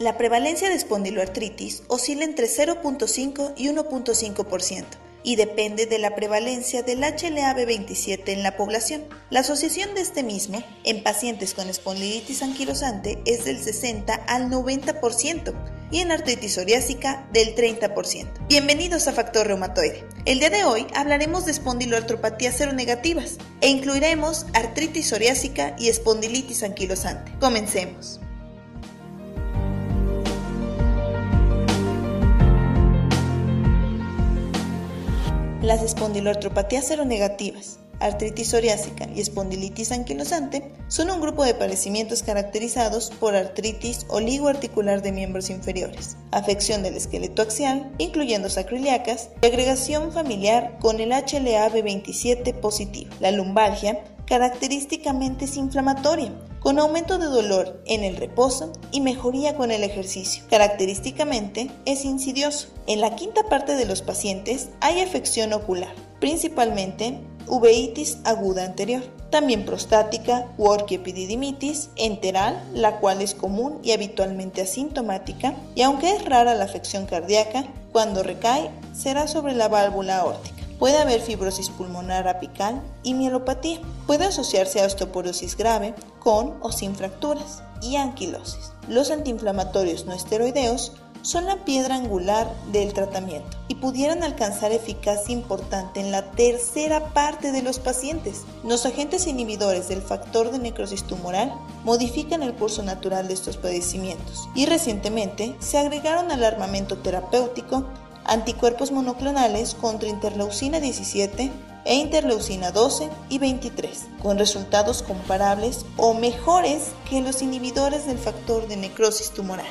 La prevalencia de espondiloartritis oscila entre 0.5 y 1.5% y depende de la prevalencia del HLA-B27 en la población. La asociación de este mismo en pacientes con espondilitis anquilosante es del 60 al 90% y en artritis psoriásica del 30%. Bienvenidos a Factor Reumatoide. El día de hoy hablaremos de espondiloartropatías seronegativas e incluiremos artritis psoriásica y espondilitis anquilosante. Comencemos. Las espondiloartropatías seronegativas, artritis psoriásica y espondilitis anquilosante son un grupo de padecimientos caracterizados por artritis oligoarticular de miembros inferiores, afección del esqueleto axial, incluyendo sacroiliacas, y agregación familiar con el HLA-B27 positivo. La lumbalgia característicamente es inflamatoria, con aumento de dolor en el reposo y mejoría con el ejercicio. Característicamente es insidioso. En la quinta parte de los pacientes hay afección ocular, principalmente uveitis aguda anterior, también prostática u orquiepididimitis enteral, la cual es común y habitualmente asintomática, y aunque es rara la afección cardíaca, cuando recae será sobre la válvula aórtica. Puede haber fibrosis pulmonar apical y mielopatía. Puede asociarse a osteoporosis grave con o sin fracturas y anquilosis. Los antiinflamatorios no esteroideos son la piedra angular del tratamiento y pudieran alcanzar eficacia importante en la tercera parte de los pacientes. Los agentes inhibidores del factor de necrosis tumoral modifican el curso natural de estos padecimientos y recientemente se agregaron al armamento terapéutico anticuerpos monoclonales contra interleucina 17 e interleucina 12 y 23, con resultados comparables o mejores que los inhibidores del factor de necrosis tumoral.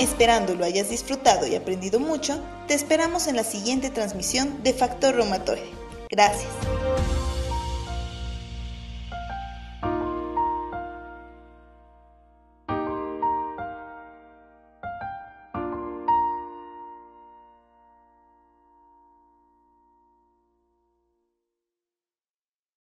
Esperando lo hayas disfrutado y aprendido mucho, te esperamos en la siguiente transmisión de Factor Reumatoide. Gracias.